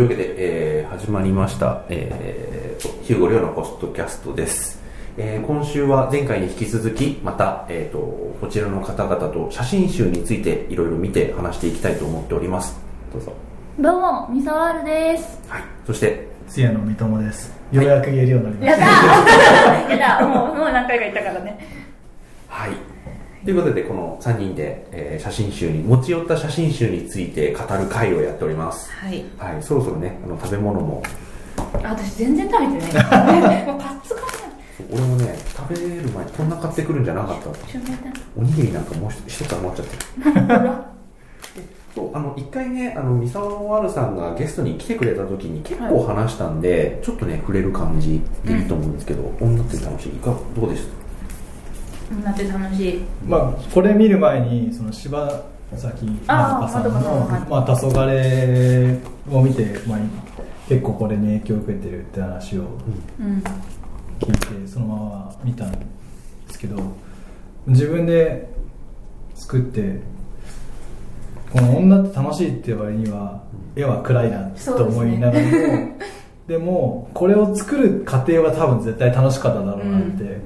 いうわけで、えー、始まりました、えー、ヒューゴリョウのポストキャストです。えー今週は前回に引き続き、また、えー、とこちらの方々と写真集についていろいろ見て話していきたいと思っております。どうぞ。どうも、ミサワールです。はい。そして、通夜の三友です。ようやく言えるようになりまやし。ったたやった もう、もう何回か言ったからね。はい。ということで、この3人で、えー写真集に、持ち寄った写真集について語る会をやっております。はい。はい。そろそろね、あの食べ物も、あ私全然食べてない。もうパッツか俺もね、食べる前にこんな買ってくるんじゃなかった。おにぎりなんかもう一つ余っちゃってる。そうあの一回ねあの三沢のワルさんがゲストに来てくれた時に結構話したんで、ちょっとね触れる感じでいいと思うんですけど、女って楽しいいかどうですなって楽しい。まあこれ見る前にその柴崎まどかさんのまあ黄昏を見てまあ結構これに影響を受けてるって話をうん。聞いてそのまま見たんですけど自分で作ってこの女って楽しいって割には絵は暗いなと思いながらもで,、もこれを作る過程は多分絶対楽しかっただろうなって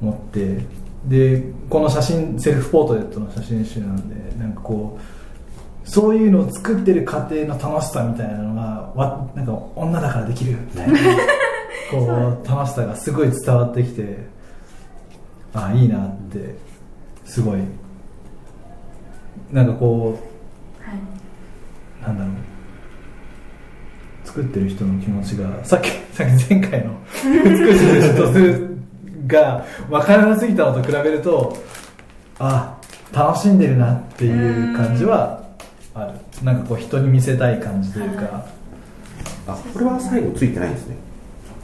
思って、でこの写真セルフポートレートの写真集なんでなんかこうそういうのを作ってる過程の楽しさみたいなのがわなんか女だからできる。みたいなこう楽しさがすごい伝わってきてあいいなってすごい。なんかこはい。うなんだろう。作ってる人の気持ちがさっきさっき前回の美しい人数が分からなすぎたのと比べるとあ楽しんでるなっていう感じはある。なんかこう人に見せたい感じというか、はあこれは最後ついてないんですね。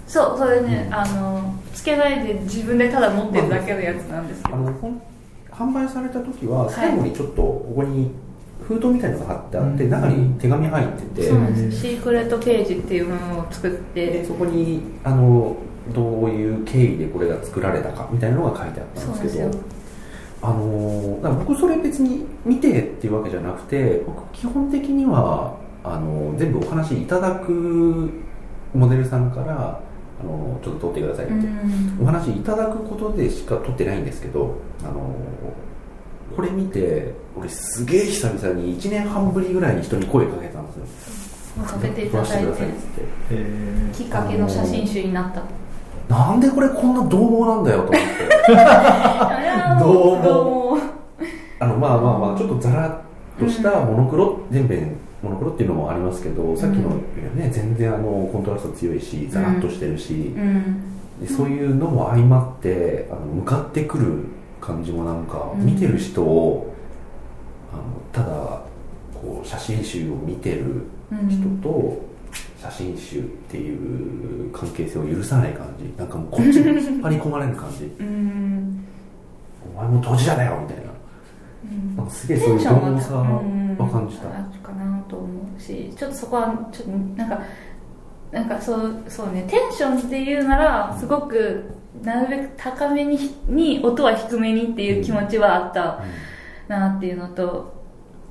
そう、それね、あの、つけないで自分でただ持ってるだけのやつなんですけど。あのほん販売された時は最後にちょっとここに封筒みたいなのが貼ってあって、うん。中に手紙入ってて、そう。シークレットページっていうものを作って。で、そこにあのどういう経緯でこれが作られたかみたいなのが書いてあったんですけどあのだから僕それ別に見てっていうわけじゃなくて僕基本的にはあの全部お話いただくモデルさんからあのちょっと撮ってくださいって、うん。お話いただくことでしか撮ってないんですけどあのこれ見て俺すげえ久々に1年半ぶりぐらいに人に声かけたんですよ。させていただいて。きっかけの写真集になった。なんでこれこんな獰猛なんだよと思って。どうも。どうも。あのまあまあまあちょっとザラッとしたモノクロ、全編モノクロっていうのもありますけど、さっきのよりはね全然あのコントラスト強いしザラッとしてるし、うん。でそういうのも相まってあの向かってくる感じもなんかうん。見てる人を、あのただこう写真集を見てる人と写真集っていう関係性を許さない感じ。なんかもうこっちに 引っ張り込まれる感じ。うん。お前も当事者だよみたいな。うん。なんかすげえそういうテンション獰猛さは感じた、あるかなと思うしちょっとそこはちょっとなんかなんかそうそうね。テンションっていうならすごくなるべく高めにに音は低めにっていう気持ちはあったなっていうのと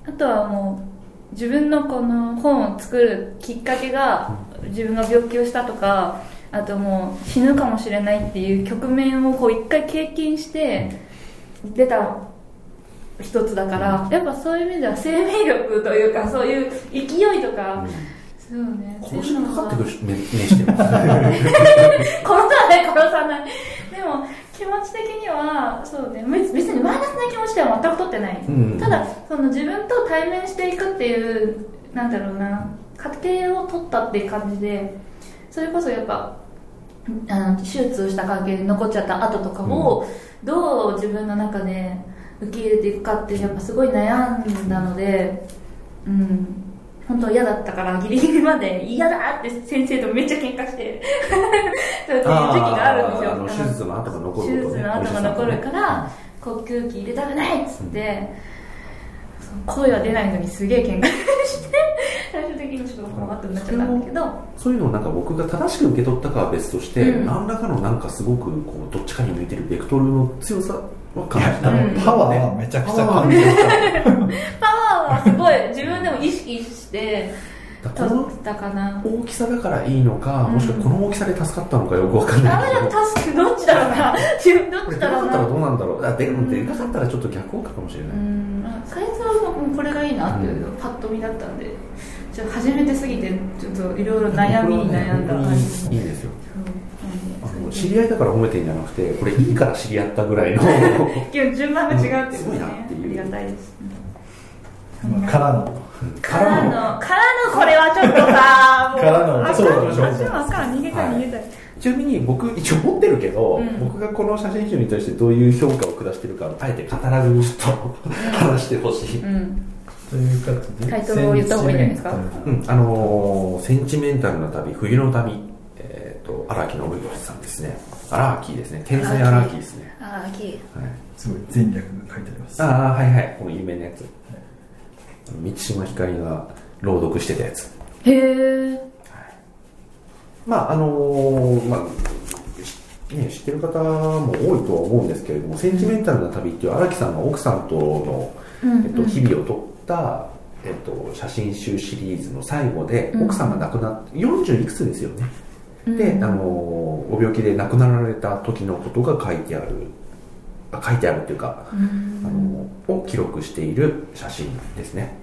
あとはもう自分のこの本を作るきっかけが自分が病気をしたとかあともう死ぬかもしれないっていう局面をこう一回経験して出た一つだからやっぱそういう意味では生命力というかそういう勢いとか、そうね殺しにかかってくるる目目してます。殺さない殺さない。でも気持ち的にはそうね別別にマイナスな気持ちでは全く取ってない、うん。ただその自分と対面していくっていうなんだろうな過程を取ったっていう感じでそれこそやっぱあの手術をした関係で残っちゃった後とかを、どう自分の中で受け入れていくかってやっぱすごい悩んだのでうん本当嫌だったからギリギリまで嫌だって先生とめっちゃ喧嘩して そういう時期があるんですよ。あの手術の跡が残るね。手術の跡が残るから呼吸器入れたくないっつって、その声は出ないのにすげえ喧嘩して最終的にちょっと困ってなっちゃったんだけど。そういうのをなんか僕が正しく受け取ったかは別として、うん。何らかのなんかすごくこうどっちかに向いてるベクトルの強さは感じた。うん。パワーはめちゃくちゃ感じた。パワーはすごい自分でも意識して大きさだからいいのか、うん。もしくはこの大きさで助かったのかよくわかんないけど。あれタスクどっちだろうな。どこれでっちだろうな。かかったらどうなんだろうあでもでかかったらちょっと逆効果かもしれない、うん。サイズはもうこれがいいなっていうのパッと見だったんでちょっと初めてすぎてちょっといろいろ悩みに悩んだ感じいいですよ知り合いだから褒めてんじゃなくてこれいいから知り合ったぐらいの 今日順番が違うっていうすごいなっていう。ありがたいですまあからの。からの。のからのこれはちょっとさ もう。からの。あそうだね。あっちもあかん逃げたい逃げたい。ちなみに僕一応持ってるけど、うん。僕がこの写真集に対してどういう評価を下してるかあえて語らずにちょっと話してほしい、うんということでタイトルを言った方がいいんじゃないですか？センチメンタル。うん、あのーセンチメンタルな旅冬の旅。えっ、と荒木信義さんですね。荒木ですね。天才荒木。ですね、ああきはい、すごい前略が書いてあります。ああはいはい。この有名なやつ。満島ひかりが朗読してたやつ。へえまああのーまあしね、知ってる方も多いとは思うんですけれども「センチメンタルな旅」っていう荒木さんが奥さんとの、えっと、日々を撮った、えっと、写真集シリーズの最後で、うん。奥さんが亡くなって40いくつですよね、うん。で、あのーお病気で亡くなられた時のことが書いてあるあ書いてあるっていうか、うん。あのーを記録している写真ですね。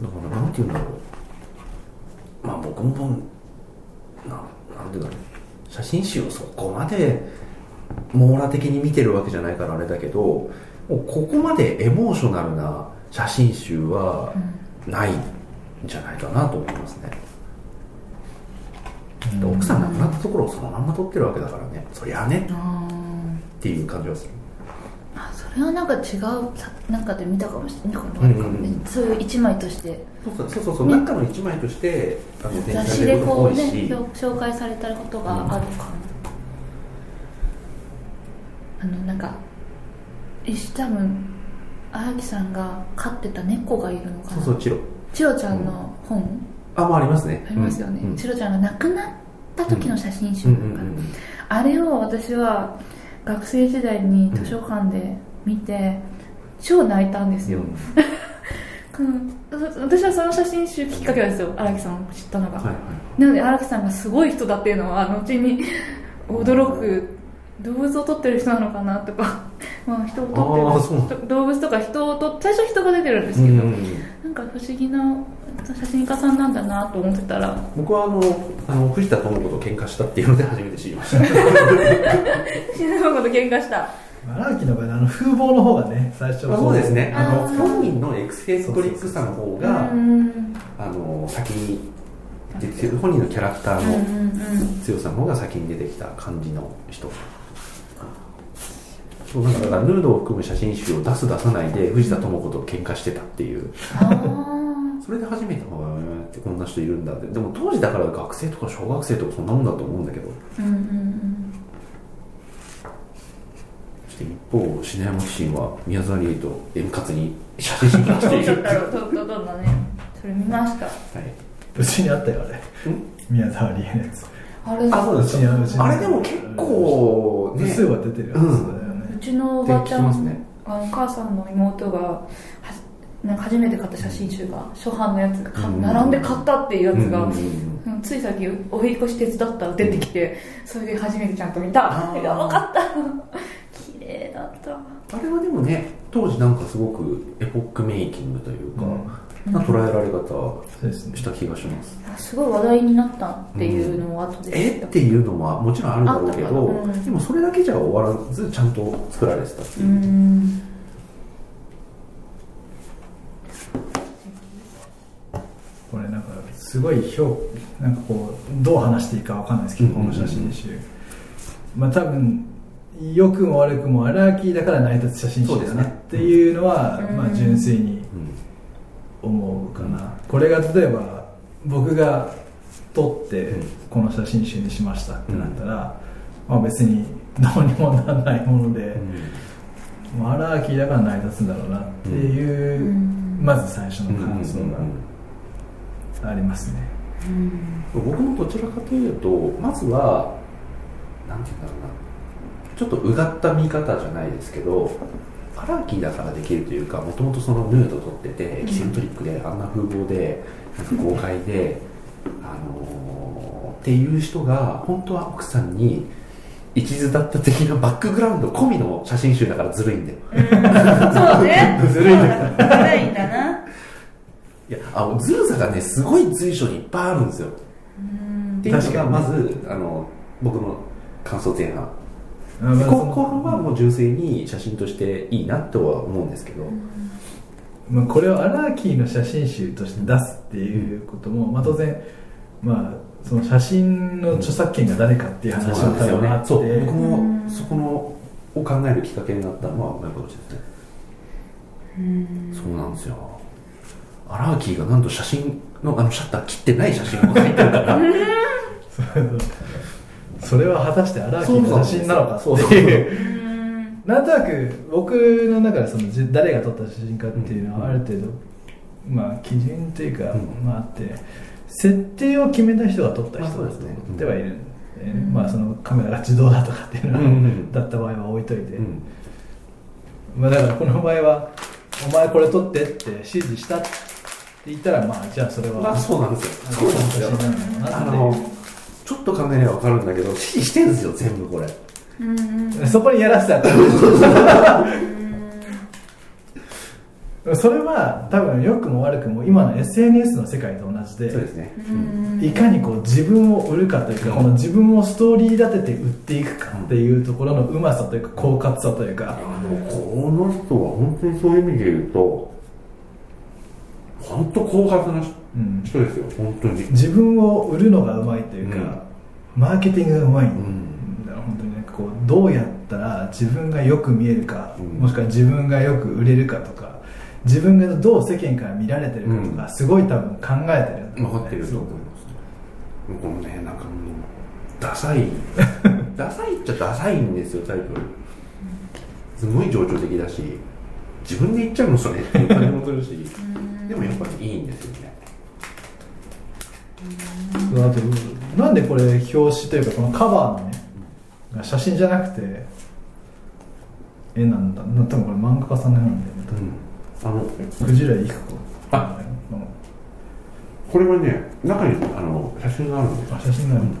だからなんていうんだろう。まあ僕もななんていうんだろう。写真集をそこまで網羅的に見てるわけじゃないからあれだけどもうここまでエモーショナルな写真集はないんじゃないかなと思いますね、で奥さん亡くなったところをそのまんま撮ってるわけだからね。そりゃあね。あっていう感じはする。ーあそれはなんか違うさなんかで見たかもしれない、うんうんうん。そういう一枚として。そうそうそうそう、ね。中の一枚としてあの展雑誌でこうね紹介されたことがあるかも、あのなんか石多分荒木さんが飼ってた猫がいるのかな？そうそうチロ。チロちゃんの本、あまあありますね。ありますよね、うん。うん。チロちゃんが亡くなった時の写真集うんなのかあれを私は学生時代に図書館で見て、超泣いたんですよ、うん。私はその写真集きっかけですよ荒木さんを知ったのが、はいはい。なので荒木さんがすごい人だっていうのは後に驚く動物を撮ってる人なのかなとか、まあ、人を撮ってる動物とか人を撮最初人が出てるんですけど、うん。なんか不思議な写真家さんなんだなと思ってたら。僕はあのあの藤田智子と喧嘩したっていうので初めて知りました。死ぬのこと喧嘩した。荒木の場合あの風貌の方がね最初まあそうですね。あの本人のエクセントリックさの方がうんあの先に出て本人のキャラクターのうん。強さの方が先に出てきた感じの人そうなんかだからヌードを含む写真集を出す出さないで藤田智子と喧嘩してたっていう。それで初めて「へーってこんな人いるんだ」って。でも当時だから学生とか小学生とかそんなもんだと思うんだけど。うんうんうんそして一方篠山紀信は宮沢りえと円滑に写真集をしているどうだろう。どうどうどうだねそれ見ました。はうちにあったよあれ。い、宮沢りえのやつ。あれあそうです。あれでも結構ね。部数は出てるやつだよね、うちのおばちゃん、ね。あの母さんの妹がはなんか初めて買った写真集が初版のやつがかうん並んで買ったっていうやつが、うんうんついさっきお引っ越し手伝ったら出てきて、それで初めてちゃんと見た。あー。やばかった。綺麗だった。あれはでもね当時なんかすごくエポックメイキングというか、うんな捉えられ方した気がします、すごい話題になったっていうのを後で知った。えっていうのはもちろんあるだろうけど、うん。でもそれだけじゃ終わらずちゃんと作られてたってういう、んこれなんかすごい評なんかこうどう話していいかわかんないですけど、うんこの写真集。まあ多分良くも悪くも荒木だから成り立つ写真集だなっていうのはうん。まあ純粋にこれが例えば僕が撮ってうん。この写真集にしましたってなったら、まあ別にどうにもならないもので、まあ荒木だから成り立つんだろうなっていう、うん。まず最初うんの感想がありますね、うん。僕もどちらかというとまずはなんていうんだろうな。ちょっとうがった見方じゃないですけどアラーキーだからできるというかもともとそのヌード撮っててエキセントリックであんな風貌で豪快で、あのーっていう人が本当は奥さんに一途だった的なバックグラウンド込みの写真集だからずるいんだよ。うん。そうね。ずるいんだずるいんだな。いやあのずるさがねすごい随所にいっぱいあるんですよ。うん。っていうの確かにがまずあの僕の感想前半後の半はもう純粋に写真としていいなとは思うんですけど、まあ、これをアラーキーの写真集として出すっていうことも、まあ、当然、まあ、その写真の著作権が誰かっていう話も多分あって、そう。僕もうんそこのを考えるきっかけになったのはマイクロチですね。うん。そうなんですよ。アラーキーがなんと写真のあのシャッター切ってない写真を描いてるから それは果たしてアラーキーの写真なのか？っていう。う んなんとなく僕の中でそのじ誰が撮った写真かっていうのはある程度、まあ基準というか、うん。まああって設定を決めた人が撮った人ではいるまあそのカメラが自動だとかっていうのだった場合は置いといて、うん。まあだからこの場合はお前これ撮ってって指示したって言ったらまあじゃあそれはまあそうなんですよ。そうなんですよ。写真なのかあなってのちょっと考えれば分かるんだけど指示してんですよ全部これ。うんうん。そこにやらせた。らそれは多分良くも悪くも今の SNS の世界と同じでそうですね。うん。いかにこう自分を売るかというか、この自分をストーリー立てて売っていくかっていうところのうまさというか狡猾さというか、あのこの人は本当にそういう意味で言うと本当狡猾なうん。人ですよ本当に。自分を売るのがうまいというか、マーケティングがうまい。んん。だから本当になんかこうどうやったら自分がよく見えるか、うん。もしくは自分がよく売れるかとか自分がどう世間から見られてるかとか、うん。すごい多分考えてるね。分かってると思いますこのねなんかもうダサい。ダサいっちゃダサいんですよタイトル。すごい情緒的だし自分で言っちゃうのそれっていう感じもするしでもやっぱりいいんですよね。なんでこれ表紙というかこのカバーのねが写真じゃなくて絵なんだな多分これ漫画家さんの絵なんだよねうん。あのクジラ育子あ。うん。これはね中にあの写真があるんですよ。あ写真があるんだ。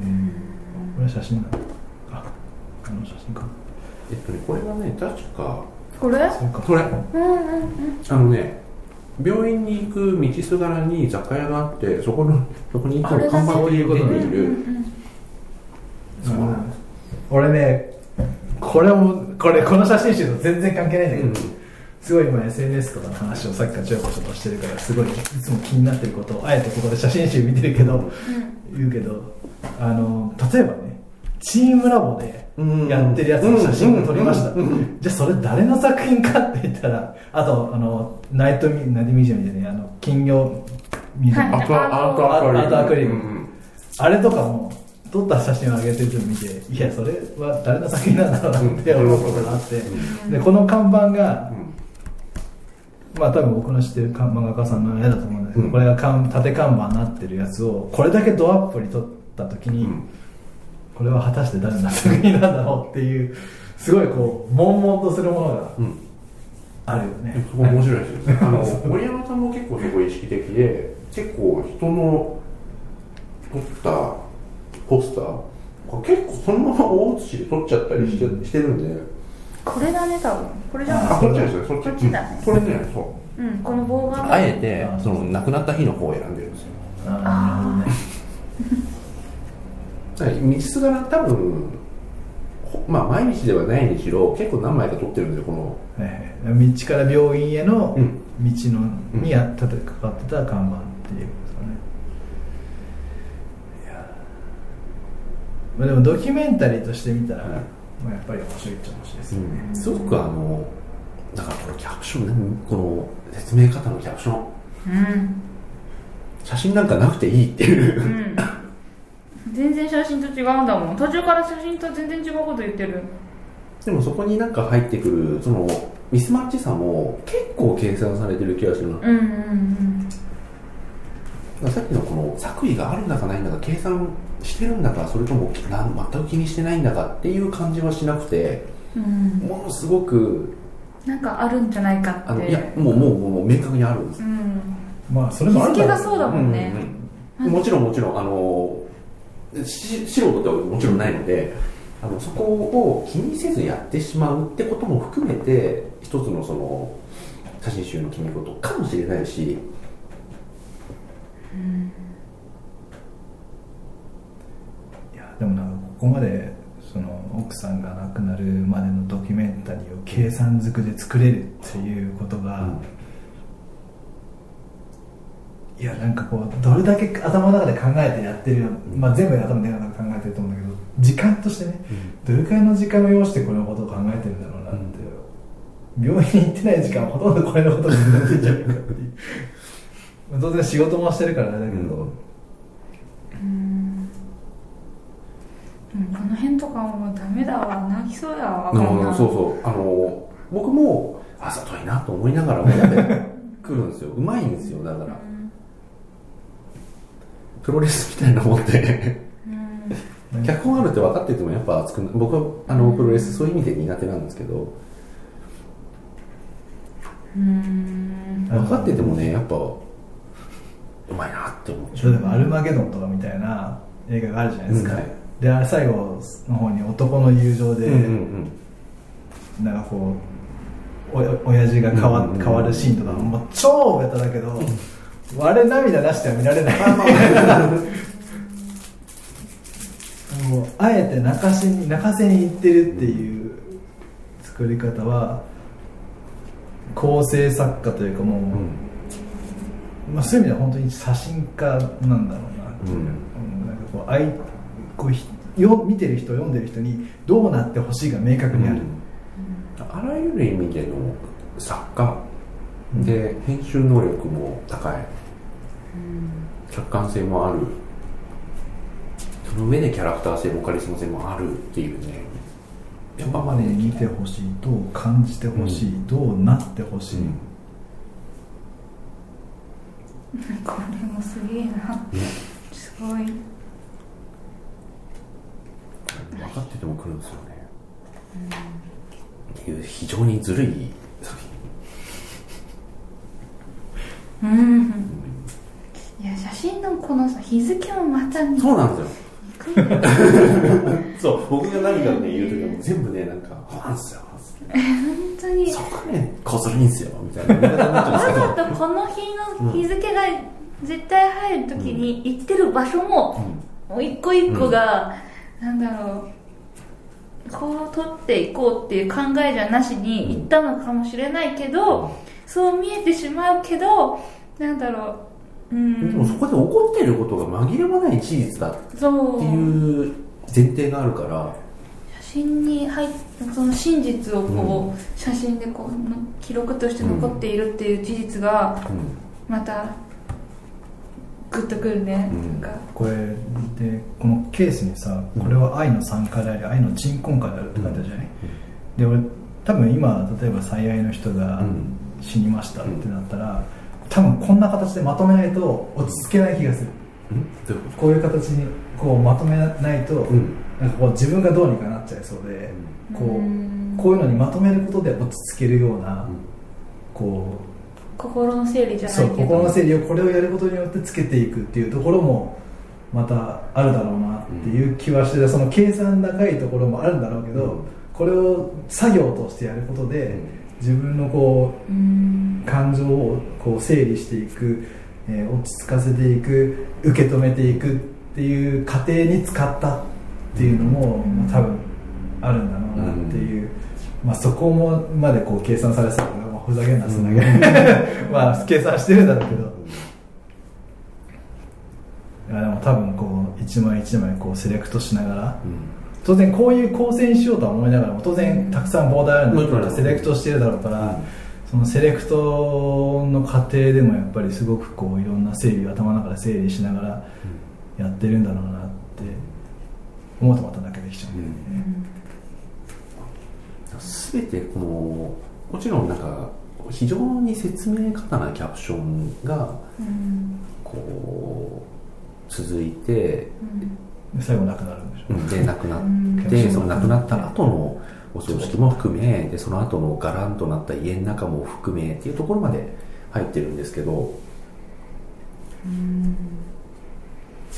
えーこれは写真なんだ。ああの写真か。えっとねこれはね確かこれ？そうかこれ。うんうんうん。あのね病院に行く道すがらに雑貨屋があってそこの そこにいつも看板に出ていうんるそうなんです。俺ねこれもこれこの写真集と全然関係ないんだけど、うん。すごい今 SNS とかの話をさっきからちょこちょこしてるからすごいいつも気になってることをあえてここで写真集見てるけど、言うけどあの例えばねチームラボでやってるやつの写真を撮りました、じゃあそれ誰の作品かって言ったらあとあのナイトミナイトミュージアムでねあの金魚ミュージアム、はい。アートアートアクアリウム。アートアクアリウム。うんあれとかも撮った写真を上げてる人見ていやそれは誰の作品なんだろうなって思うことがあって、でこの看板がうん。まあ多分僕の知ってる看漫画家さんの絵だと思うんだけど、うん。これが看立て看板になってるやつをこれだけドアップに撮った時に、うんこれは果たして誰の作品なんだろうっていうすごいこう悶々とするものがうん。あるよね、そこ面白いですよね。あの森山さんも結構そこ意識的で結構人の撮ったポスター結構そのまま大写しで撮っちゃったりして,、してるんで。これだね多分。これじゃあなそっちですねそっちだね。これねそう。うんこの棒が。あえてあその亡くなった日の方を選んでるんですよ。ああなるほどね。だから道すがら多分ほまあ毎日ではないにしろ結構何枚か撮ってるんでこの。はいはい。道から病院への道うん。の、にやったかかってた看板っていうことですかね。いやまあでもドキュメンタリーとして見たら、はい。まあ、やっぱり面白いっちゃ面白いですよね、すごくあのだからこのキャプションねこの説明方のキャプションうん。写真なんかなくていいっていう。う、ん全然写真と違うんだもん。途中から写真と全然違うこと言ってる。でもそこになんか入ってくるそのミスマッチさも結構計算されてる気がするな、だかうんうん。らさっきのこの作為があるんだかないんだか計算してるんだかそれともなん全く気にしてないんだかっていう感じはしなくてうん。ものすごくなんかあるんじゃないかって。あのいやもうもうもう明確にあるんですうん。まあそれもある日付がそうだもんね、うんうんもちろんもちろんあのし素人ではもちろんないのであのそこを気にせずやってしまうってことも含めて一つのその写真集の決め事かもしれないしいやでもなんかここまでその奥さんが亡くなるまでのドキュメンタリーを計算づくで作れるっていうことが、いやなんかこうどれだけ頭の中で考えてやってる、まあ、全部頭の中で考えてると思うんだけど時間としてね、どれくらいの時間を要してこのことを考えてるんだろうなって、病院に行ってない時間はほとんどこれのことになってんじゃないかっていう。まあ当然仕事もしてるからあれだけど、うん。うん。この辺とかもうダメだわ。泣きそうやわそうそう。あの僕もあざといなと思いながらもやっぱり来るんですよ。うまいんですよだからプロレスみたいなもんで。うん。脚本あるって分かっててもやっぱ熱くな僕はあのプロレスそういう意味で苦手なんですけど。うん。分かっててもねやっぱうまいなって思っちゃう。例えば「アルマゲドン」とかみたいな映画があるじゃないですか、うん。はいであれ最後の方に男の友情で、うんうんなんかこうお親父が変わ,、うんうんうん。変わるシーンとかもう超ベタだけど、あれ涙出しては見られない。もうあえて泣かせに泣かせにいってるっていう作り方は構成作家というかもう、うん。まあ、そういう意味では本当に写真家なんだろうなっていう、うん。うんなんかこうあいこうひよ見てる人読んでる人にどうなってほしいが明確にある、あらゆる意味での作家で編集能力も高い客観性もある。その上でキャラクター性もカリスマ性もあるっていうね。やっぱまで見てほしいどう感じてほしい、うんどうなってほしい、うん。これもすげえな。すごい。分かってても来るんですよね、っていう非常にずるい作品。うん真のこのさ日付もまた似そうなんですよ。そう僕が何かね言う時はもう全部ねなんか「そう。なんですよ」本当に。そこねこそりいんですよみたいな。わざとこの日の日付が絶対入る時に行ってる場所も、もう一個一個が、なんだろうこう取っていこうっていう考えじゃなしに行ったのかもしれないけど、そう見えてしまうけどなんだろううん。でもそこで起こっていることが紛れもない事実だっそうていう前提があるから。写真に入っその真実をこう、うん。写真でこうの記録として残っているっていう事実がうん。またグッとくるね、うん。なんか。これでこのケースにさこれは愛の参加であり愛の鎮魂歌であるって書いてあるじゃない、で俺多分今例えば最愛の人がうん。死にましたってなったら、多分こんな形でまとめないと落ち着けない気がする。うここういう形にこうまとめないと、とうん。なんかこう自分がどうにかなっちゃいそうで、こううん。こういうのにまとめることで落ち着けるような、うん。こ心の整理じうそうゃないけど。心の整理をこれをやることによってつけていくっていうところもまたあるだろうなっていう気はして、その計算高いところもあるんだろうけど、うん。これを作業としてやることで、自分のこううん。感情をこう整理していく、えー落ち着かせていく受け止めていくっていう過程に使ったっていうのも、まあ、多分あるんだろうなっていう、まあ、そこもまでこう計算されてたから、まあ、ふざけんなすなげ、まあ計算してるんだろうけど。いやでも多分こう一枚一枚こうセレクトしながら当然こういう構成にしようとは思いながらも当然たくさんボーダーあるんだもちろんセレクトしてるだろうから、うん。そのセレクトの過程でもやっぱりすごくこういろんな整理を頭の中で整理しながらやってるんだろうなって思うとまた泣けてきちゃう。ん。だよね、すべてこのもちろんなんか非常に説明過多なキャプションがうん。こう続いてうん。で最後なくなるんでしょ、う。ん。で亡くなっうん。てその亡くなった後のお葬式も含めでその後のガランとなった家の中も含めっていうところまで入ってるんですけど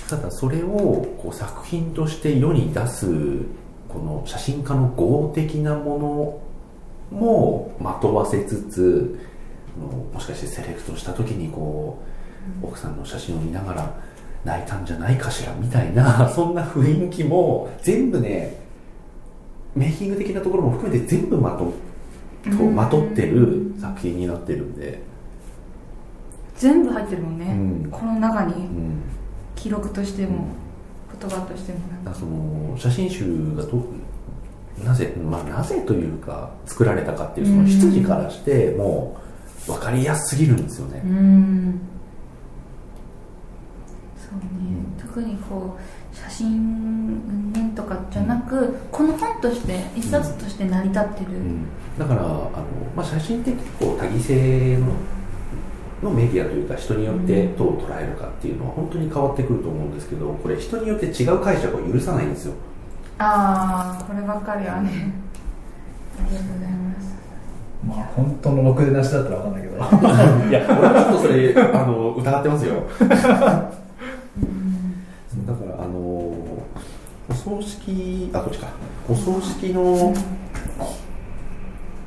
ただそれをこう作品として世に出すこの写真家の合的なものもまとわせつつももしかしてセレクトした時にこう奥さんの写真を見ながら泣いたんじゃないかしらみたいな そんな雰囲気も全部ねメイキング的なところも含めて全部まととまとってる作品になってるんで、全部入ってるもんね、うん。この中に。うん、記録としても、言葉としてもなその写真集がどなぜ、まあ、なぜというか作られたかっていうその出自からしてもう分かりやすすぎるんですよね。う、んそうね、特にこう写真云々とかじゃなく、この本として一冊として成り立ってる、うん。だからあの、まあ、写真って結構多義性ののメディアというか人によってどう捉えるかっていうのは本当に変わってくると思うんですけどこれ人によって違う解釈を許さないんですよ。ああこればっかりはね。ありがとうございます。まあ本当のろくでなしだったら分かんないけど。いや俺はちょっとそれあの疑ってますよだからあのお葬式あこっちか。お葬式の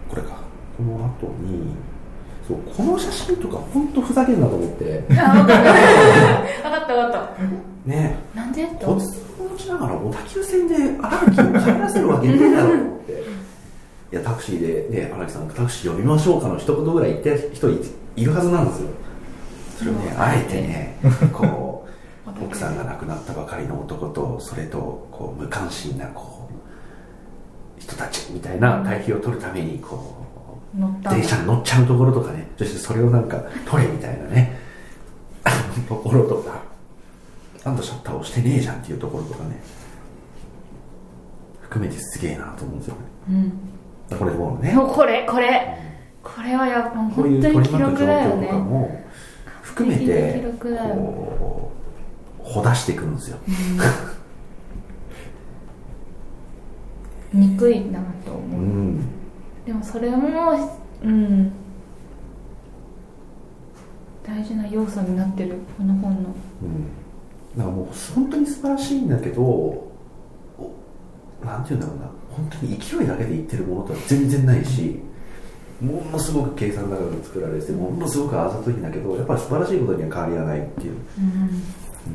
これか。この後にそうこの写真とか本当ふざけんなと思って。あ分かった。分かった分かった。ね。なんでと骨壺を持ちながら小田急線で荒木を帰らせるわけねえだろうと思って。いやタクシーでね荒木さんタクシー呼びましょうかの一言ぐらい言って人いいるはずなんですよ。それをねあえてねこう奥さんが亡くなったばかりの男とそれとこう無関心なこう人たちみたいな対比を取るためにこう電車に乗っちゃうところとかねそしてそれをなんか取れみたいなね ところとか。あんたシャッター押してねえじゃんっていうところとかね。含めてすげえなと思うんですよね。うん。これもうね。もうこれこれこれはやっぱこういう本当に記取り巻く状録だよ況とかねも含めてこうほだしていくんですよ 憎いなと思う、ん。でもそれもうん。大事な要素になってるこの本のうん。だかもう本当に素晴らしいん。だけどおなん。ていうん。だろうな本当に勢いだけで言ってるものとは全然ないしものすごく計算高く作られてものすごくあざといん。だけどやっぱり素晴らしいことには変わりがないっていう、うん。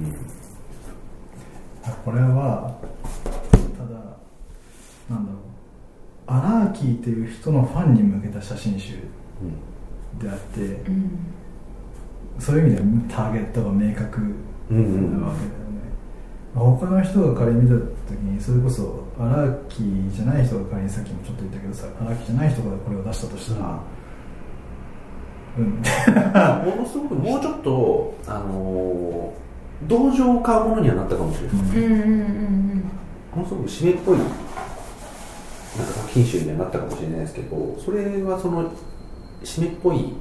うん。これはなんだろう。アラーキーっていう人のファンに向けた写真集であってうんそういう意味ではターゲットが明確うんうんなわけだよね、他の人が仮に見た時にそれこそアラーキーじゃない人が仮にさっきもちょっと言ったけどさアラーキーじゃない人がこれを出したとしたらうん。ものすごくもうちょっと、あのー同情を買うものにはなったかもしれない、うんうんうん。ものすごく締めっぽい品集にはなったかもしれないですけどそれはその締めっぽい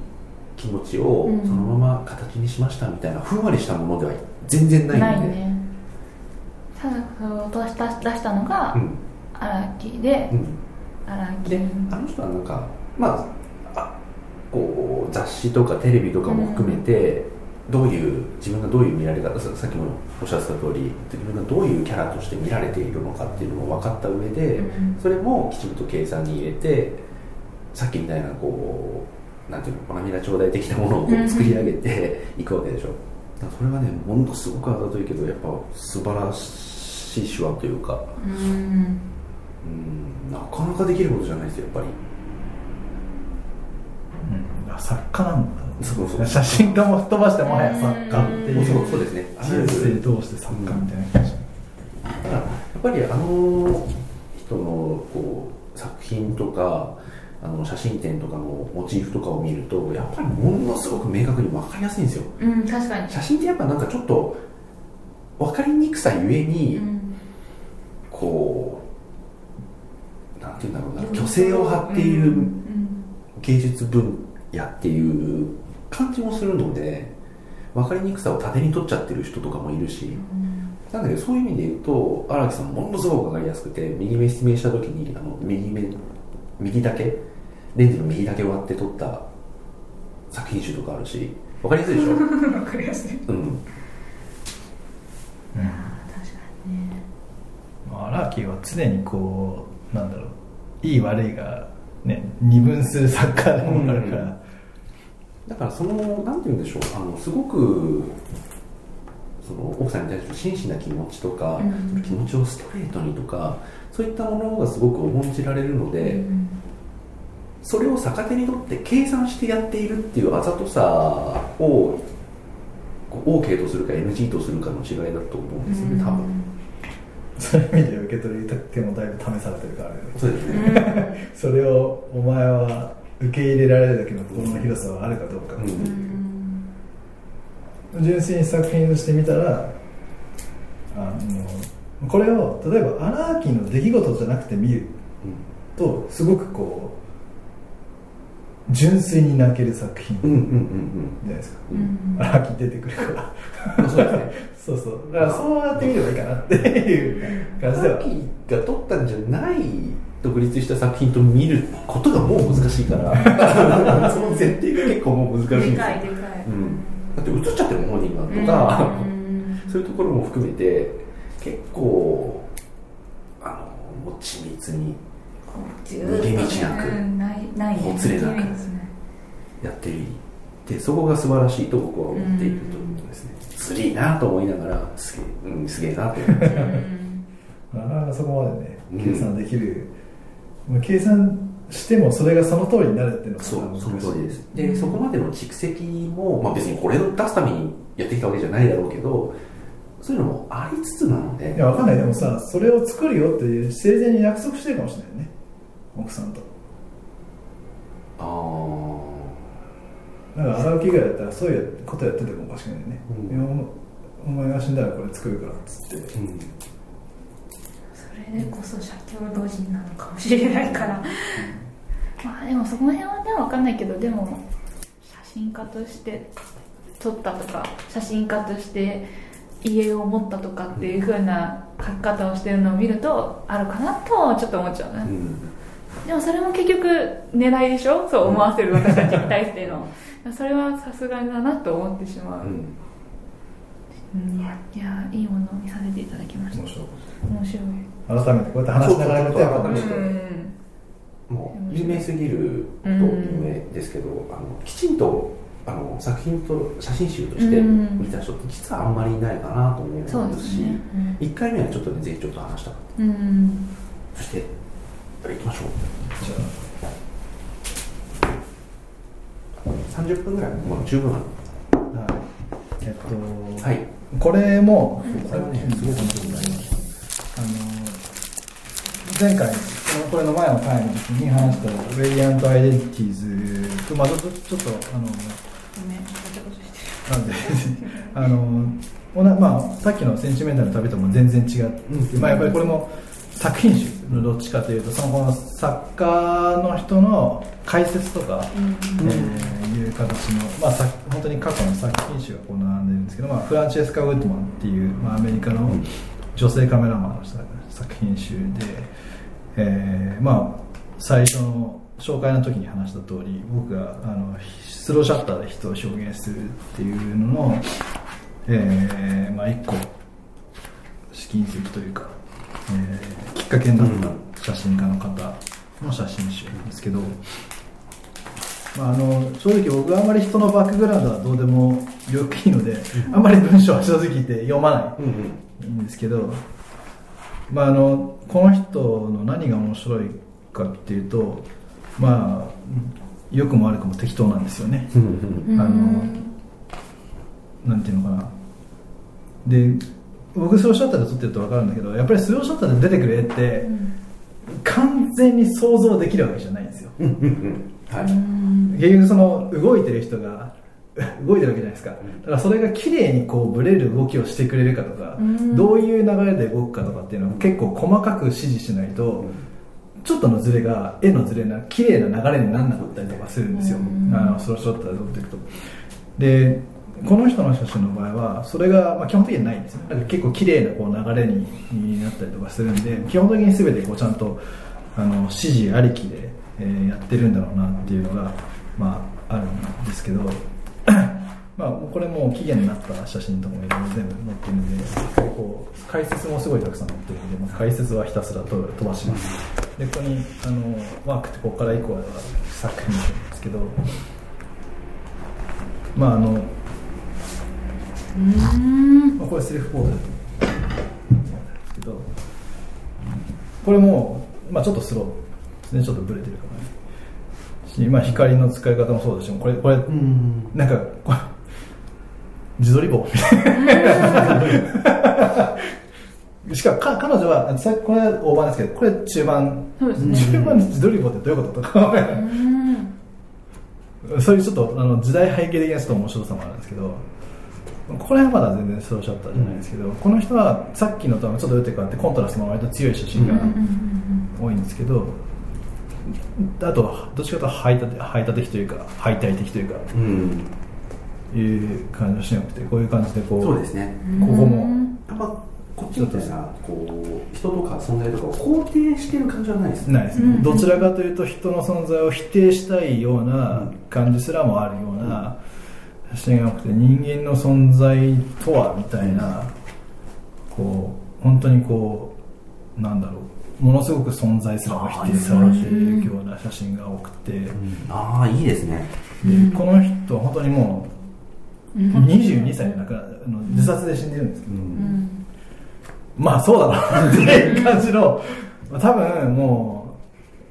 気持ちをうん。そのまま形にしましたみたいなふんわりしたものでは全然ないんで。ね。ただそれを出した出したのがうん。荒木でうん。荒木。であの人はなんかまああこう雑誌とかテレビとかも含めて、どういう自分がどういう見られ方ささっきもおっしゃってた通り自分がどういうキャラとして見られているのかっていうのも分かった上で、うんそれもきちんと計算に入れてさっきみたいなこうなんていうの粉涙頂戴的なものを作り上げていくわけでしょ。だからそれはねものすごくあざといけどやっぱ素晴らしい手話というかうん。うんなかなかできることじゃないですよやっぱり。うん、作家なんだそうそう。写真家も吹っ飛ばしてもはや作家っていう。そうそうですね。人生通して作家みたいな感じ、だからやっぱりあの人のこう作品とかあの写真展とかのモチーフとかを見るとやっぱりものすごく明確に分かりやすいんですよ。うん確かに。写真ってやっぱなんかちょっと分かりにくさゆえに、うんこうなんていうんだろうな虚勢を張っているうん芸術分野っていう感じもするので分かりにくさを縦に取っちゃってる人とかもいるしなんだけどそういう意味で言うと荒木さんものすごく分かりやすくて右目失明した時にあの右目右だけレンズの右だけ割って撮った作品集とかあるし分かりやすいでしょ？わかりやすい。うん。うん。確かにねまあ荒木は常にこうなんだろういい悪いがね二分する作家でもあるから、うんだからそのなんて言うんでしょうあのすごくその奥さんに対する真摯な気持ちとか、うん。気持ちをストレートにとかそういったものがすごく重んじられるので、うん。それを逆手にとって計算してやっているっていうあざとさを OK とするか NG とするかの違いだと思うんですよね多分、そういう意味で受け取り手もだいぶ試されてるからね。そうですね、それをお前は受け入れられるだけの心の広さはあるかどうか、うん。うん純粋に作品として見たらあのこれを例えば荒木の出来事じゃなくて見る。とすごくこう純粋に泣ける作品。じゃないですか。うん。うん荒木出てくるから。まあそうね。そうそう。だからそうやってみればいいかなっていう感じでは。荒木が撮ったんじゃない独立した作品と見ることがもう難しいから その前提が結構もう難しいんですよ。でかいでかい。うん、だって映っちゃってるもん本人がとか、うん。そういうところも含めて結構あのもう緻密に逃げ道なくうん。ないないほつれなくやっていてそこが素晴らしいと僕は思っているということですね。すげえなと思いながらすげえ,、うん、すげえなと思ってうん。なかなかそこまでねうん計算できる、まあ計算してもそれがその通りになるっていうのがそう難しい。その通りです。でそこまでの蓄積も、まあ、別にこれを出すためにやってきたわけじゃないだろうけどそういうのもありつつなので。いやわかんない。でもさそれを作るよっていう生前に約束してるかもしれないよね。奥さんと。ああなんか荒木ぐらいだったらそういうことやっててもおかしくないよね、うん。おお前が死んだらこれ作るからっつって。うん。それでこそ写経同人なのかもしれないから。まあでもその辺はね分かんないけどでも写真家として撮ったとか写真家として家を持ったとかっていう風な書き方をしてるのを見るとあるかなとはちょっと思っちゃうね、うん。でもそれも結局狙いでしょ？そう思わせる私たちに対しての。それはさすがだなと思ってしまう、うん。うん、いやいやいいものを見させていただきました。面白い面白い改めてこうやって話しながらもう有名すぎると有名ですけど、あのきちんとあの作品と写真集としてうん。見た人って実はあんまりいないかなと思うんですし、そうですね。1回目はちょっとねぜひちょっと話したかっうん、うん。たそして行きましょう。じゃ30分ぐらい？もう十分。あるあはい。えっと、はい。これも、これはね。すごく面白くなりましあの前回これの前の回の時に話した「レディアント・アイデンティティーズ」とまたちょちょっとあのなんで あのおなまあ、さっきのセンチメンタルの旅とも全然違って、うん。まあ、やっぱりこれも作品集のどっちかというとそのこの作家の人の解説とか、うんえーいう形の、まあ、さ本当に過去の作品集がこう並んでるんですけど、まあ、フランチェスカ・ウッドマンっていう、まあ、アメリカの女性カメラマンの作作品集で、えーまあ、最初の紹介の時に話した通り僕があのスローシャッターで人を表現するっていうのの、えーまあ、一個試金石というか、えーきっかけになった写真家の方の写真集なんですけど、まあ、あの正直僕はあまり人のバックグラウンドはどうでもよくいいので、あんまり文章は正直言って読まないんですけど、まあ、あのこの人の何が面白いかっていうとまあ良くも悪くも適当なんですよね。あのなんていうのかな。で僕スローショッターで撮ってると分かるんだけどやっぱりスローショッターで出てくる絵ってうん完全に想像できるわけじゃないんですよ。はい。うん。結局その動いてる人が 動いてるわけじゃないですか。だからそれが綺麗にこうブレる動きをしてくれるかとか、うん。どういう流れで動くかとかっていうのを結構細かく指示しないと、ちょっとのズレが絵のズレな綺麗な流れにならなかったりとかするんですよ、うん。あのスローショットで撮っていくと。でこの人の写真の場合はそれが、まあ、基本的にはないんですね。だから結構綺麗なこう流れにになったりとかするんで基本的に全てこうちゃんとあの指示ありきで、えーやってるんだろうなっていうのが、まあ、あるんですけど まあ、これもう期限になった写真とかもいろいろ全部載ってるんでこう解説もすごいたくさん載ってるんで、まあ、解説はひたすらと飛ばします。でここにあのワークってここから以降は作品なんですけどまああの、まあ、これセルフポートなんですけどこれも、まあ、ちょっとスローですね。ちょっとブレてるかなし、まあ、光の使い方もそうだしこれこれ、うん。なんかこれ自撮り棒。しかもか彼女はさこれは大盤ですけどこれ中盤。ね。中盤で自撮り棒ってどういうこととかうん。そういうちょっとあの時代背景的なちょっと面白さもあるんですけどこれはまだ全然スローシャッターじゃないですけど、この人はさっきのとはちょっと打って変わってコントラストも割と強い写真が多いんですけど、あとはどっちかというと排他的排他的というか排体的というかうん。いう感じのしなくてこういう感じでこうそうですね。ここも。やっぱこっちってさこう人とか存在とかを肯定してる感じはないですね。ないですね、うん。どちらかというと人の存在を否定したいような感じすらもあるような写真が多くて人間の存在とはみたいなこう本当にこうなんだろうものすごく存在すらも否定されているような写真が多くて、でああいいですね。この人は本当にもう22歳で亡くの自殺で死んでるんですけど、うん。まあそうだなっていう感じの、まあ多分も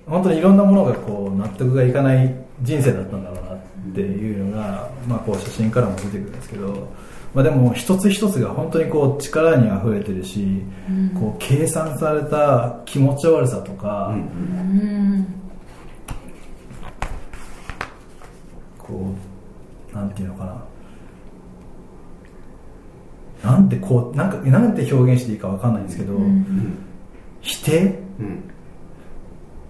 う、本当にいろんなものがこう納得がいかない人生だったんだろうなっていうのが、まあこう写真からも出てくるんですけど、まあでも一つ一つが本当にこう力に溢れてるし、こう計算された気持ち悪さとか、うんうんこう、なんていうのかな。なんてこう、なんか、なんて表現していいかわかんないんですけど、うん。否定？うん。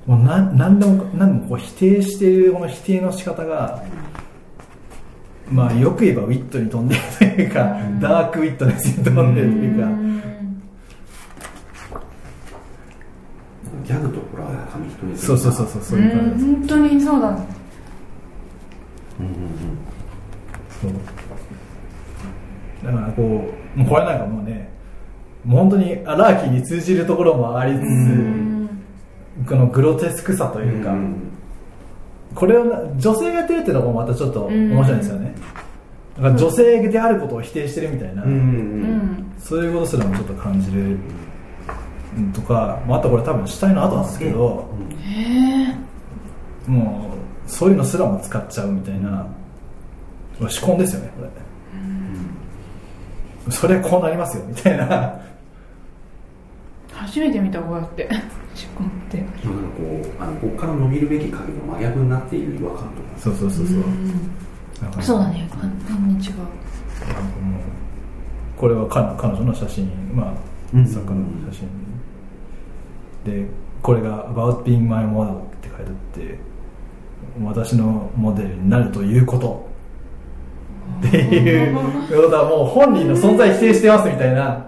もうなんなんでもなんでもこう否定しているこの否定の仕方が、まあよく言えばウィットに飛んでるというか、ダークウィットネスに飛んでるというか、ギャグとホラーが紙一重そうそうそうそうそういう感じ。です、本当にそうだ。うんうんそう。だからこうもうこれなんかもうねもう本当にあラーキーに通じるところもありつつ、うん。このグロテスクさとうんいうか、うんこれをな女性がやってるっていうのもまたちょっと面白いんですよね、だから女性であることを否定してるみたいな、うん。うんううんんそういうことすらもちょっと感じるうんとか、まあ、あとこれ多分死体の後なんですけど、もうそういうのすらも使っちゃうみたいな仕込んですよねこれ、それこうなりますよみたいな。初めて見たこうやって。仕込んで。なん。かこうあのここから伸びるべき影の真逆になっている違和感とかそうそうそう。そう、なんかそうだね完全に違う。これは彼彼女の写真まあうん。作家の写真でこれが「About being my model」って書いてあって私のモデルになるということ。っていうことはもう本人の存在否定してますみたいな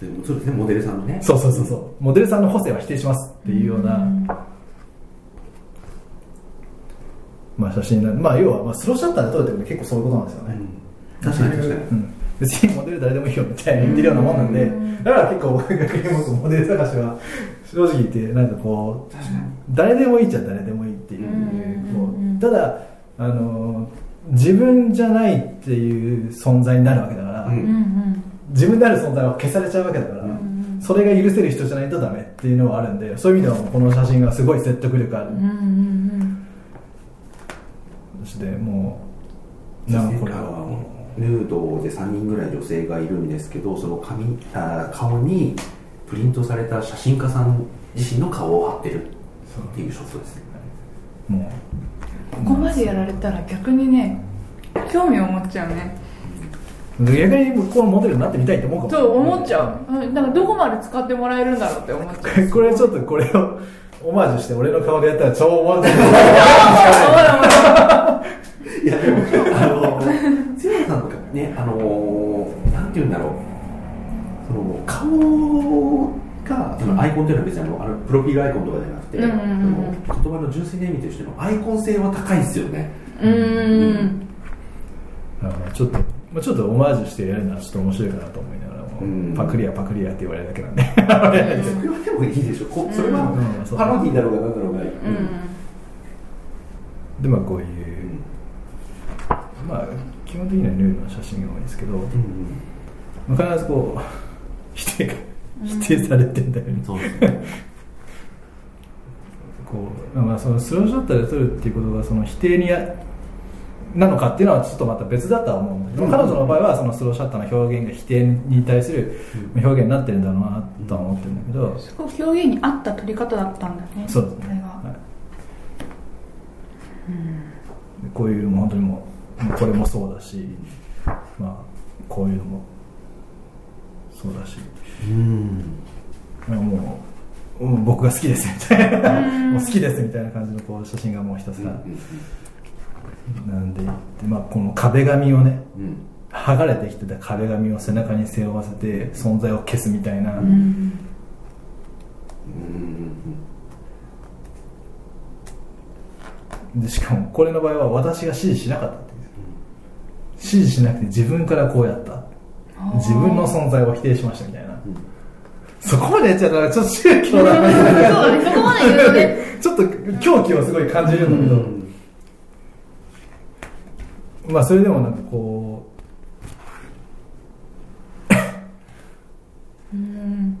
そうですねモデルさんのね。そうそうそうそう。モデルさんの個性は否定しますっていうような、まあ、写真なまあ要はまあスローシャッターで撮れてるの結構そういうことなんですよね、うん。確かに確かに。うん、別にモデル誰でもいいよみたいな言ってるようなもんなんで、だから結構僕逆に僕モデル探しは正直言ってなんかこう誰でもいいっちゃ誰でもいいっていう,、うん。こうただあの自分じゃないっていう存在になるわけだから、うん。うんうん自分である存在は消されちゃうわけだから、んそれが許せる人じゃないとダメっていうのはあるんでそういう意味ではこの写真がすごい説得力ある、うんうんそしてもうなんかこれはもヌードで3人ぐらい女性がいるんですけどその髪あ顔にプリントされた写真家さん自身の顔を貼ってる。っていうショットですね。う。もここまでやられたら逆にね興味を持っちゃうね。う逆にこのモデルになってみたいって思うかも。そう思っちゃう。うんなんかどこまで使ってもらえるんだろうって思っちゃう。これちょっとこれをオマージュして俺の顔でやったら超面白い。いやでもあのねあのーなんて言うんだろう。その顔がそのアイコンっていうのは別にあのあのプロフィールアイコンとかじゃなくて、うんうんうん。言葉の純粋な意味としてのアイコン性は高いですよね。うーん。だからちょっと、まあ、ちょっとオマージュしてやるのはちょっと面白いかなと思いながらも、うん。パクリアパクリアって言われるだけなんでそれはでもいいでしょ。こそれはパロディだろうがなんだろうが、うん。でまあこういう、まあ基本的にはヌードの写真が多いですけど、うんまあ必ずこう否定が否定されてんだよね、そうですね。こうまあ、そのスローショットで撮るっていうことがその否定にやなのかっていうのはちょっとまた別だとは思うんだけど、うん。彼女の場合はそのスローショットの表現が否定に対する表現になってるんだろうなとは思ってるんだけど、すごい表現に合った撮り方だったんだねそうですね。これがはい。でこういうのも本当にもうこれもそうだし、まあ、こういうのもそうだし。うん。まあもううん僕が好きですみたいな。もう好きですみたいな感じのこう写真がもうひたすらなんでで、まあ、この壁紙をねうん。剥がれてきてた壁紙を背中に背負わせて存在を消すみたいな、うん。うん。でしかもこれの場合は私が指示しなかったっていう。指示しなくて自分からこうやった。自分の存在を否定しましたみたいな、そこまでやっちゃったらちょっと宗教だそうだね。そこまで言うとね。ちょっと狂気をすごい感じるんだけど、まあそれでもなんかこうん。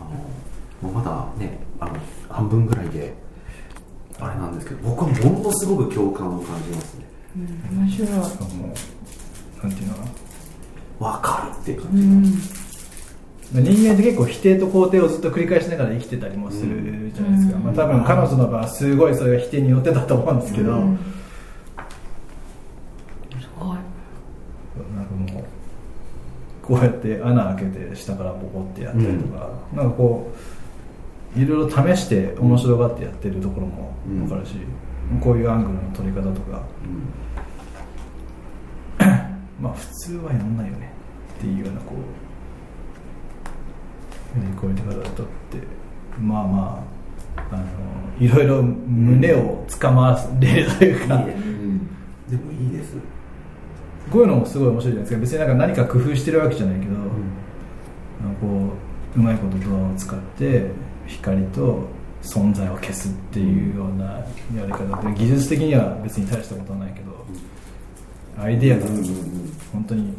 あのもうまだねあの半分ぐらいであれなんですけど僕はものすごく共感を感じますね。面白い。うもうなんていうのかな。わかるっていう感じ、うん。人間って結構否定と肯定をずっと繰り返しながら生きてたりもするじゃないですか、うん。まあ、多分彼女の場合はすごいそれが否定によってだと思うんですけど、うんすごいなんかもうこうやって穴開けて下からボコってやったりとか、なんかこういろいろ試して面白がってやってるところも分かるし、こういうアングルの撮り方とか。まあ普通はやんないよね。っていうようなこうねこういう撮り方で撮ってまあまああのいろいろ胸をつかまれる というか、でもいいです、こういうのもすごい面白いじゃないですか。別になんか何か工夫してるわけじゃないけど、なんかこううまいことドアを使って光と存在を消すっていうようなやり方で技術的には別に大したことはないけど、アイデアが本当に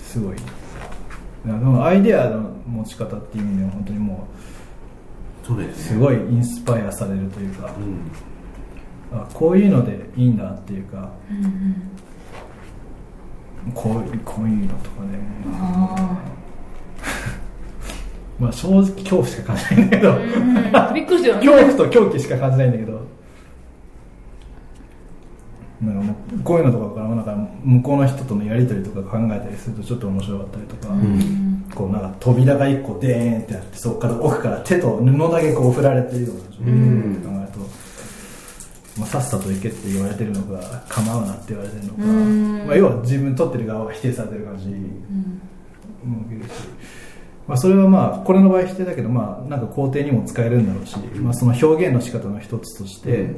すごい。でもアイデアの持ち方っていう意味では本当にもうすごいインスパイアされるというか、うんあこういうのでいいんだっていうかうんこういうこういうのとかね。あ まあ正直恐怖しか感じないんだけど、うんびっくりするよ。ね恐怖と狂気しか感じないんだけど。なんかもうこういうのとかからもなんか向こうの人とのやり取りとか考えたりするとちょっと面白かったりとか、ん。こうなんか扉が1個デーンってあってそこから奥から手と布だけこう振られているような状況と、まあ、さっさと行けって言われてるのか構うなって言われてるのか、うんまあ、要は自分取ってる側が否定されてる感じ、うん。も受けるし、まあ、それはまあこれの場合否定だけどまあなんか肯定にも使えるんだろうし、まあ、その表現の仕方の一つとして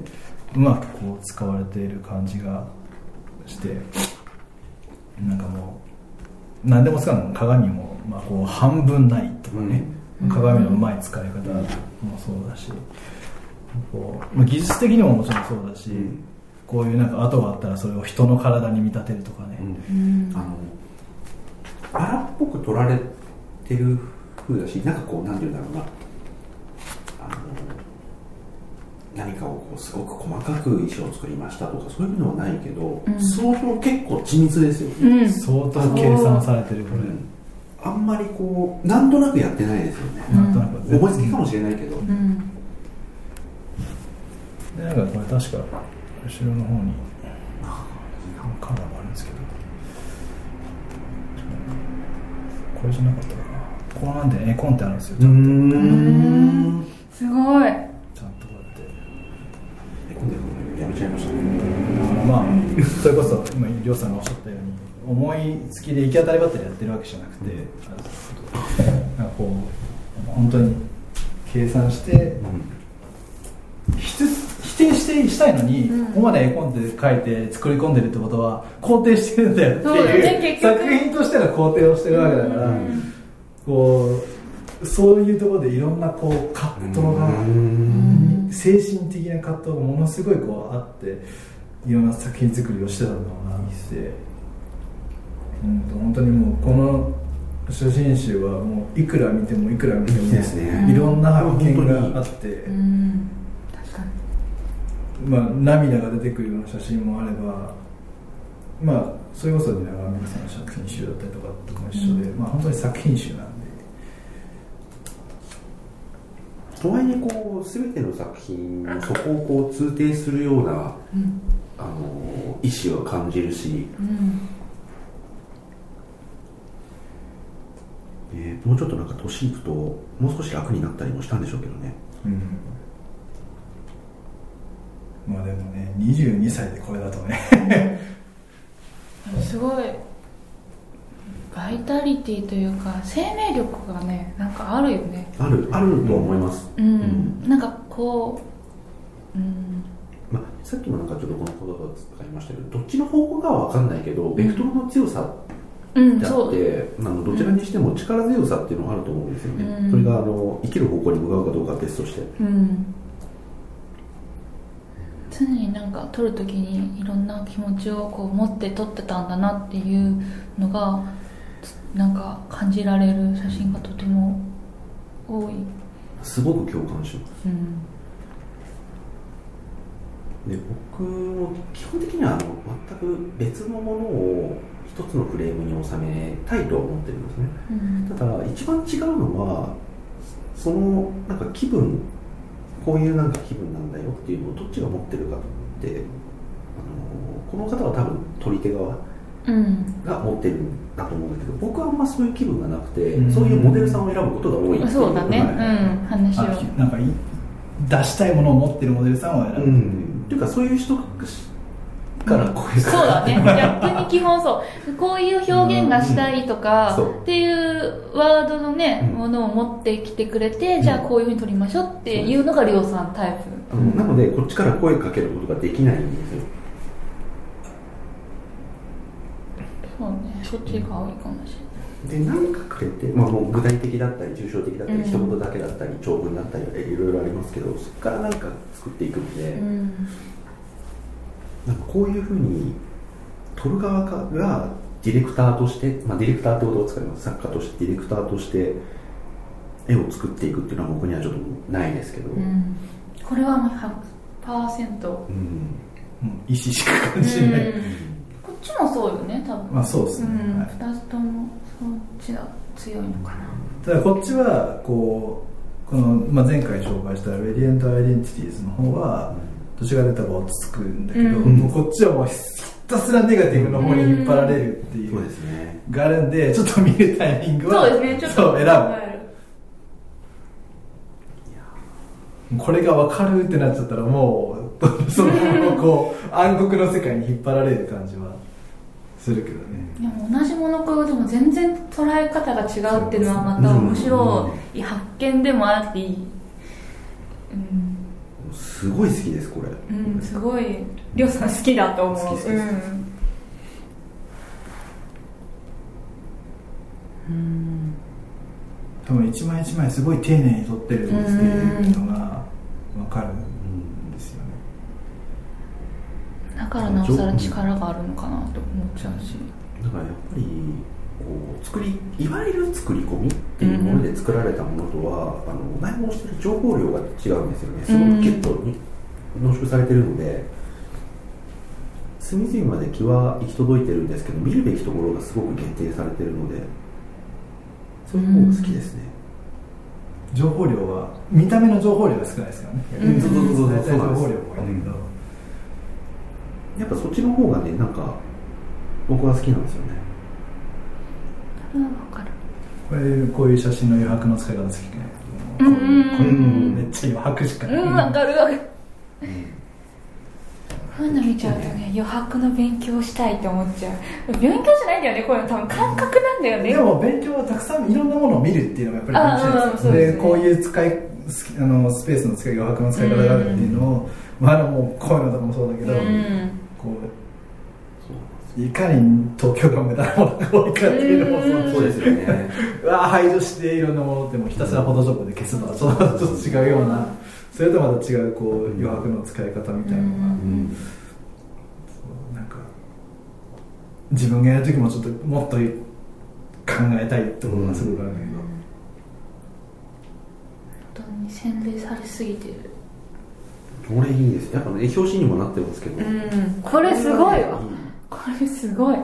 うまくこう使われている感じがしてなんかもう何でも使うの鏡もまあこう半分ないとかね、鏡のうまい使い方もそうだしこう、まあ、技術的にももちろんそうだし、ん。こういうなんか跡があったらそれを人の体に見立てるとかね、うん。あの荒っぽく撮られてる風だしなんかこうなんていうんだろうな。あの何かをこうすごく細かく衣装を作りましたとかそういうのはないけど、うん。相当結構緻密ですよね、うん。相当計算されてるこれ、うん。あんまりこうなんとなくやってないですよね、なんとなく。思いつきかもしれないけど、うん。でなんかこれ確か後ろの方にカラーもあるんですけどこれじゃなかったかな。こうなんで絵コンテあるんですよ。ちゃん。とんすごい。ちゃんとこうやって今度やめちゃいましたね。まあそれこそ今りょうさんがおっしゃったように思いつきで行き当たりばったりやってるわけじゃなくて、なんかこう本当に計算して否したいのに、うん。ここまで絵コンテ書いて作り込んでるってことは肯定してるんだよっていう、作品としての肯定をしてるわけだから、うんこうそういうところでいろんなこう葛藤が、ん。精神的な葛藤がものすごいこうあっていろんな作品作りをしてたんだろうなって、うん、本当にもうこの写真集はもういくら見てもいくら見てもいいですね。いろんな発見があって、うんまあ、涙が出てくるような写真もあればまあそれこそ蜷川さんの作品集だったりとかとも一緒で、まあ本当に作品集なんで。とはいえこう全ての作品のそこをこう通底するようなうん。あの意志は感じるし、うん。えーもうちょっとなんか年いくともう少し楽になったりもしたんでしょうけどね。うんまあでもね22歳でこれだとね。すごいバイタリティというか生命力がねなんかあるよね。あるあるとは思います、うん、なんかこううん。まあ、さっきもなんかちょっとこの言葉を使いましたけどどっちの方向かは分かんないけど、ベクトルの強さうんであって、あのどちらにしても力強さっていうのがあると思うんですよね、うん。それがあの生きる方向に向かうかどうかは別として。うん常になんか撮るときにいろんな気持ちをこう持って撮ってたんだなっていうのがなんか感じられる写真がとても多い、すごく共感します。うん。で僕も基本的にはあの全く別のものを一つのフレームに収めたいとは思ってるんですね。うん。ただ一番違うのはそのなんか気分こういうなんか気分なんだよっていうのをどっちが持ってるかってあのこの方は多分取り手側うん。が持ってるんだと思うんだけど僕はあんまそういう気分がなくて、うん。そういうモデルさんを選ぶことが多いっていそうだね、はい。うん話を。あなんかい出したいものを持ってるモデルさんを選ぶ、う。ん。っていうかそういう人から声がそうだね。逆に基本そう。こういう表現がしたいとか、っていうワードのね、うん。ものを持ってきてくれて、じゃあこういうふうに撮りましょうっていうのがりょうさんタイプ、なのでこっちから声かけることができないんですよ。そうね。そっちが多いかもしれない。で何かくれて、まあ、もう具体的だったり抽象的だったり、うん。一言だけだったり長文だったりいろいろありますけどそこから何か作っていくので、うんなんかこういうふうに撮る側がディレクターとして、まあ、ディレクターってことを使います作家としてディレクターとして絵を作っていくっていうのは僕にはちょっとないですけど、うん。これはもう100%うん。うん。意思しか感じない、うん。こっちもそうよね多分。まあそうですね、うん、はい。2つともそっちが強いのかな。ただこっちはこうこの、まあ、前回紹介した「レディエント・アイデンティティーズ」の方はどちらかというと落ち着くんだけど、うん。もうこっちはもうひたすらネガティブの方に引っ張られるっていうそうですね。があるんでちょっと見るタイミングはそうですね。ちょっと選ぶ。これが分かるってなっちゃったらもうそのままこう暗黒の世界に引っ張られる感じはするけどね。いやもう同じモノクロでも全然捉え方が違うっていうのはまた面白い発見でもあっていい、うんすごい好きですこれ、うん、すごいりょうさん好きだと思う。好き好きうん。うん。多分一枚一枚すごい丁寧に撮ってるんですっていうのが分かるんですよね。だからなおさら力があるのかなと思っちゃうし。だからやっぱり作りいわゆる作り込みっていうもので作られたものとは、あの内包してる情報量が違うんですよね。すごくギュッとに濃縮されてるので隅々まで気は行き届いてるんですけど見るべきところがすごく限定されてるのでそういう方が好きですね、情報量は見た目の情報量が少ないですからね、うんそうそうそうそう大体情報量も多いんだけど、やっぱそっちの方がねなんか僕は好きなんですよねこれこういう写真の余白の使い方好きねうんめっちゃ余白しかない、うんわかる。わかるそういうの見ちゃうとね余白の勉強したいって思っちゃう。勉強じゃないんだよねこういうの多分感覚なんだよね。でも勉強はたくさんいろんなものを見るっていうのがやっぱりあ面白いですでこういう使いスあのスペースの使い余白の使い方があるっていうのを、まあ、もうこういうのとかもそうだけど、うん。こういかに東京が無駄なものが多いかっていうのもそうですよね。うわー排除していろんなものってもうひたすらフォトショップで消すとかちょっとちょっと違うような。それとまた違うこう余白の使い方みたいなのが、うんそうなんか自分がやる時もちょっともっと考えたいところがすごくあるんだけど、本当に洗練されすぎてる。これいいです。やっぱね表紙にもなってますけど、うん。これすごいわ。いこれすごい。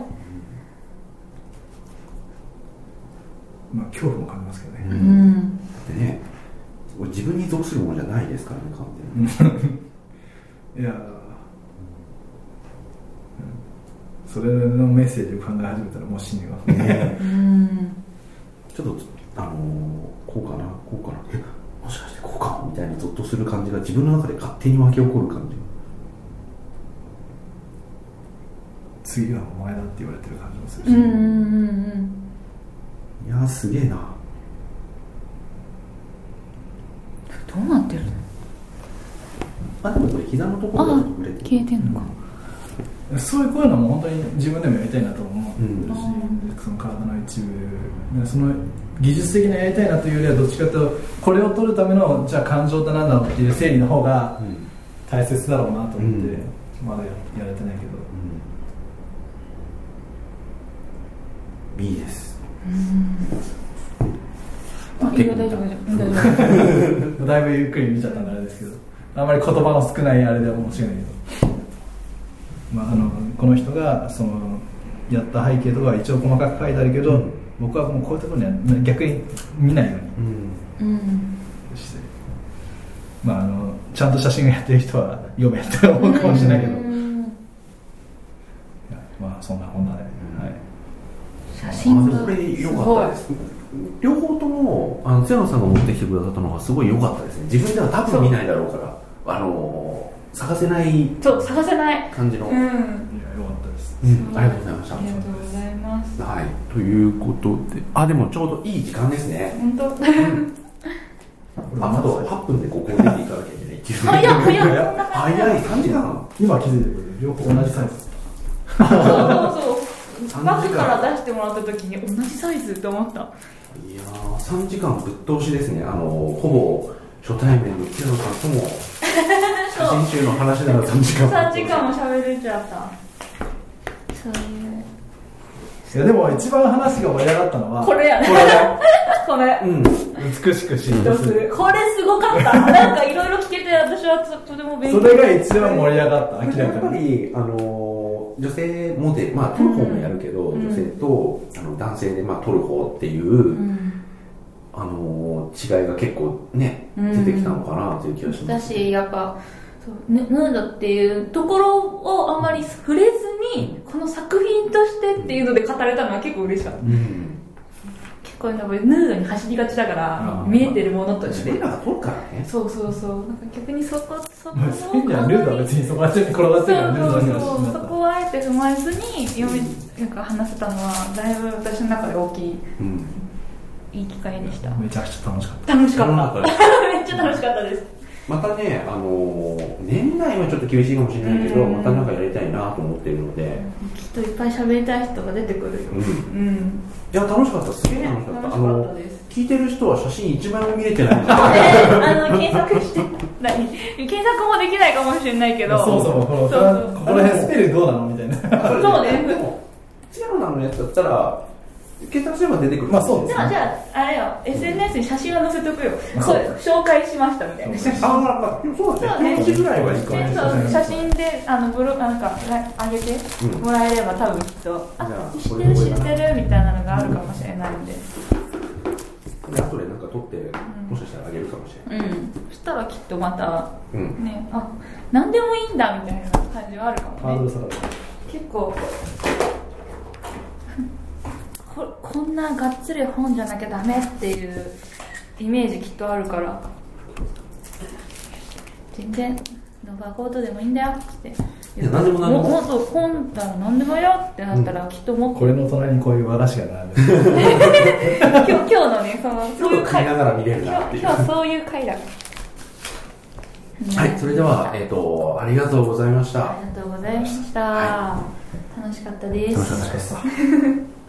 まあ恐怖も感じますけどね、うん。でね自分に属するものじゃないですからね完全に。いやそれのメッセージを考え始めたらもう死ぬわね。うん。ちょっとあのーこうかなこうかな。えもしかしてこうか？もみたいなゾッとする感じが自分の中で勝手に湧き起こる感じ次はお前だって言われてる感じもするし、うんうんうんいやーすげえな。どうなってるの？あでもこれ膝のところあが触れてる。消えてんのか。そういうこういうのも本当に自分でもやりたいなと思ううんし、その体の一部。でその技術的なやりたいなというよりはどっちかというとこれを取るためのじゃあ感情って何だろうっていう整理の方がうん大切だろうなと思って、うん。まだややれてないけどうん。いいですあいいよ大丈夫。だいぶゆっくり見ちゃったんであれですけど。あんまり言葉の少ないあれでは面白いけど、まあ、あのこの人がそのやった背景とかは一応細かく書いてあるけど、うん。僕はもうこういうところには逆に見ないようにうん。うんして、まあ、あのちゃんと写真がやってる人は読めって思うかもしれないけど、うん。まあそんなこんなで、真がこれ良かったです。両方ともあの津山さんが持ってきてくださったのがすごい良かったですね。自分では多分見ないだろうからあの探せないそう探せない。感じの、うん。いやよかったです。うん。ありがとうございました。ありがとうございます。はい。ということで。あでもちょうどいい時間ですね。本当。あ あと8分でここを出ていかなきゃいけない早い早い早い。3時間。今気づいてるけど両方同じサイズ。そうそうそうバッグから出してもらった時に同じサイズって思った。いやー3時間ぶっ通しですね。あのほぼ初対面の木野さんとも 写真集の話なら3時間3時間も喋れちゃった。そういういやでも一番話が盛り上がったのはこれやね。これ。これ。うん。美しくしどうする。これすごかった。なんかいろいろ聞けて私はととても勉強それが一番盛り上がった明やっらかに。ぱり、あの女性モデル、まあ、撮る方もやるけど、うん。女性とあの男性で、まあ、撮る方っていう、うん。あの違いが結構ね、うん。出てきたのかなという気がしまだす。しやっぱヌヌードっていうところをあんまり触れずにこの作品としてっていうので語れたのは結構嬉しかった。うん。結構やっぱりヌードに走りがちだから見えてるものとして。そうそうそう。なんか逆にそこそこまあそうそうそうそこをあえて踏まえずに読みなんか話せたのはだいぶ私の中で大きいうん。いい機会でした。めちゃくちゃ楽しかった。楽しかった。めっちゃ楽しかったですまたね、あの年内はちょっと厳しいかもしれないけど、うん。またなんかやりたいなと思ってるので、きっといっぱい喋りたい人が出てくるよ。うん。うん。いや、楽しかった。すげえ楽しかった。楽しかったあのです聞いてる人は写真一枚も見れてない。あの検索して何？検索もできないかもしれないけど。そうそう。ここら辺スペルどうなの？みたいな。そうね。でも、津山さんのやつだったら、検索すれば出てくる。まあそうですじゃあじゃああれよ。SNS に写真は載せとくよ。あそう。紹介しましたみたいな。写真あ、まあ、まあ、そうだね。表紙ぐらいはいいかもでそう写真であのブロなんかあげて。うん。もらえれば多分きっと、あ知ってる知ってるみたいなのがあるかもしれないんで。で後でなんか撮って、もしかしたらあげるかもしれない。うん。そしたらきっとまたうん。ねあ何でもいいんだみたいな感じはあるかもね。結構ここんながっつり本じゃなきゃダメっていうイメージきっとあるから。全然ノバコートでもいいんだよって。いや何でも何でももっと本だら何でもよってなったらきっともっと、これの隣にこういう和菓子が並んでる。今日今日のねそのそういう回ながら見れるな今日今日そういう回だ。はいそれでは、えっとありがとうございました。ありがとうございました、は楽しかったです。楽しかったです